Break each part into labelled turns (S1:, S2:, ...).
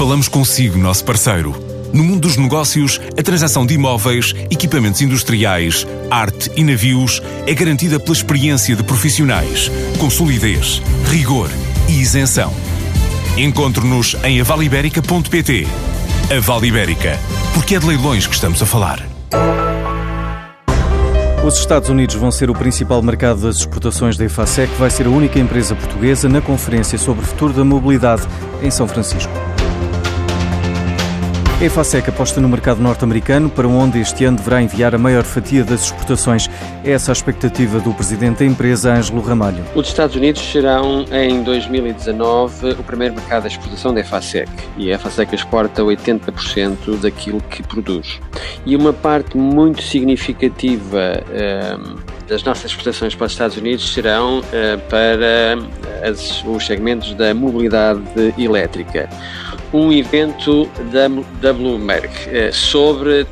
S1: Falamos consigo, nosso parceiro. No mundo dos negócios, a transação de imóveis, equipamentos industriais, arte e navios é garantida pela experiência de profissionais, com solidez, rigor e isenção. Encontre-nos em avaliberica.pt. A Vale Ibérica, porque é de leilões que estamos a falar.
S2: Os Estados Unidos vão ser o principal mercado das exportações da EFASEC, vai ser a única empresa portuguesa na conferência sobre o futuro da mobilidade em São Francisco. EFASEC aposta no mercado norte-americano, para onde este ano deverá enviar a maior fatia das exportações. É essa a expectativa do presidente da empresa, Ângelo Ramalho.
S3: Os Estados Unidos serão, em 2019, o primeiro mercado de exportação da EFASEC. E a EFASEC exporta 80% daquilo que produz. E uma parte muito significativa um, das nossas exportações para os Estados Unidos serão uh, para as, os segmentos da mobilidade elétrica um evento da, da Bloomberg eh, sobre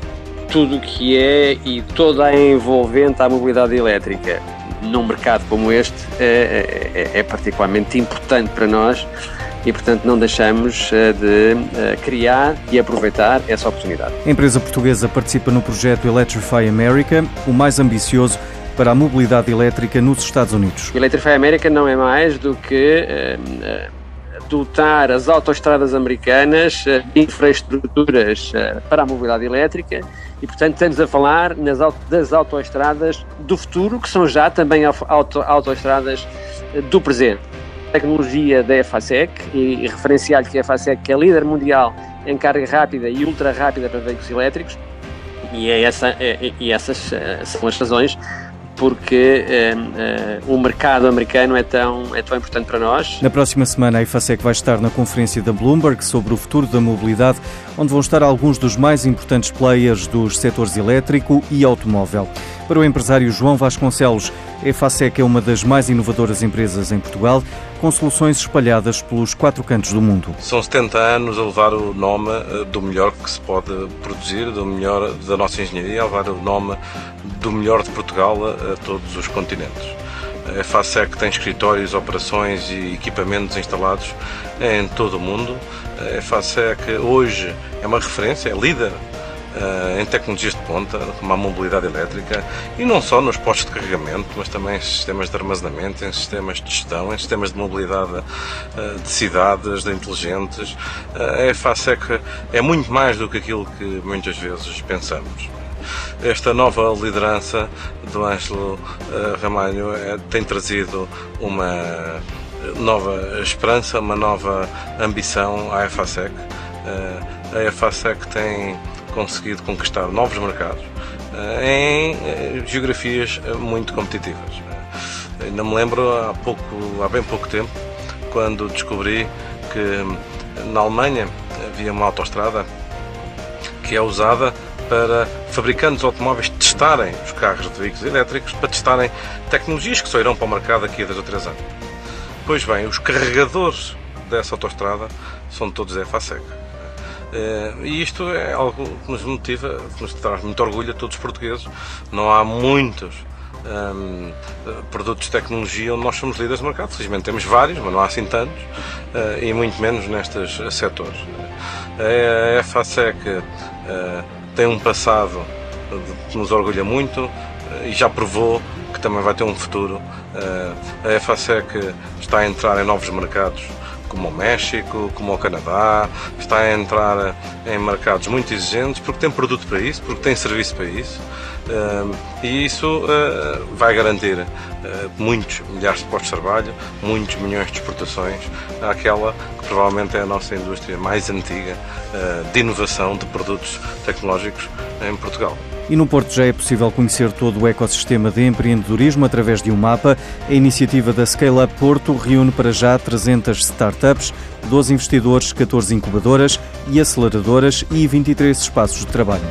S3: tudo o que é e toda a envolvente à mobilidade elétrica num mercado como este é, é, é particularmente importante para nós e, portanto, não deixamos de criar e aproveitar essa oportunidade.
S2: A empresa portuguesa participa no projeto Electrify America, o mais ambicioso para a mobilidade elétrica nos Estados Unidos.
S3: Electrify America não é mais do que dotar as autoestradas americanas eh, de infraestruturas eh, para a mobilidade elétrica e, portanto, estamos a falar nas, das autoestradas do futuro, que são já também auto, autoestradas eh, do presente. A tecnologia da EFASEC e, e referenciar que a EFASEC é líder mundial em carga rápida e ultra rápida para veículos elétricos e, é essa, é, e essas são as razões porque uh, uh, o mercado americano é tão, é tão importante para nós.
S2: Na próxima semana, a IFASEC vai estar na conferência da Bloomberg sobre o futuro da mobilidade, onde vão estar alguns dos mais importantes players dos setores elétrico e automóvel. Para o empresário João Vasconcelos, a EFASEC é uma das mais inovadoras empresas em Portugal, com soluções espalhadas pelos quatro cantos do mundo.
S4: São 70 anos a levar o nome eh, do melhor que se pode produzir, do melhor da nossa engenharia, a levar o nome do melhor de Portugal a, a todos os continentes. A EFASEC tem escritórios, operações e equipamentos instalados em todo o mundo. A EFASEC hoje é uma referência, é líder uh, em tecnologias de ponta, como a mobilidade elétrica, e não só nos postos de carregamento, mas também em sistemas de armazenamento, em sistemas de gestão, em sistemas de mobilidade uh, de cidades, de inteligentes. Uh, a EFASEC é muito mais do que aquilo que muitas vezes pensamos esta nova liderança do Ângelo Ramalho tem trazido uma nova esperança, uma nova ambição à EFASEC. A EFASEC tem conseguido conquistar novos mercados eh, em eh, geografias eh, muito competitivas. Ainda me lembro há, pouco, há bem pouco tempo, quando descobri que na Alemanha havia uma autoestrada que é usada para fabricantes de automóveis testarem os carros de veículos elétricos, para testarem tecnologias que só irão para o mercado daqui a 2 ou 3 anos. Pois bem, os carregadores dessa autoestrada são todos EFASEC. Eh, e isto é algo que nos motiva, que nos traz muito orgulho a todos os portugueses. Não há muitos um, ehm, produtos de tecnologia onde nós somos líderes de mercado. Felizmente temos vários, mas não há assim tantos, uh, e muito menos nestes setores. A FASEC uh, eh, tem um passado que nos orgulha muito uh, e já provou que também vai ter um futuro. a FASEC está a entrar em novos mercados como o México, como o Canadá, está a entrar em mercados muito exigentes porque tem produto para isso, porque tem serviço para isso. e isso ah, vai garantir ah, muitos milhares de postos de trabalho, muitos milhões de exportações àquela que provavelmente é a nossa indústria mais antiga de inovação de produtos tecnológicos em Portugal.
S2: E no Porto já é possível conhecer todo o ecossistema de empreendedorismo através de um mapa. A iniciativa da Scale Up Porto reúne para já 300 startups, 12 investidores, 14 incubadoras e aceleradoras e 23 espaços de trabalho.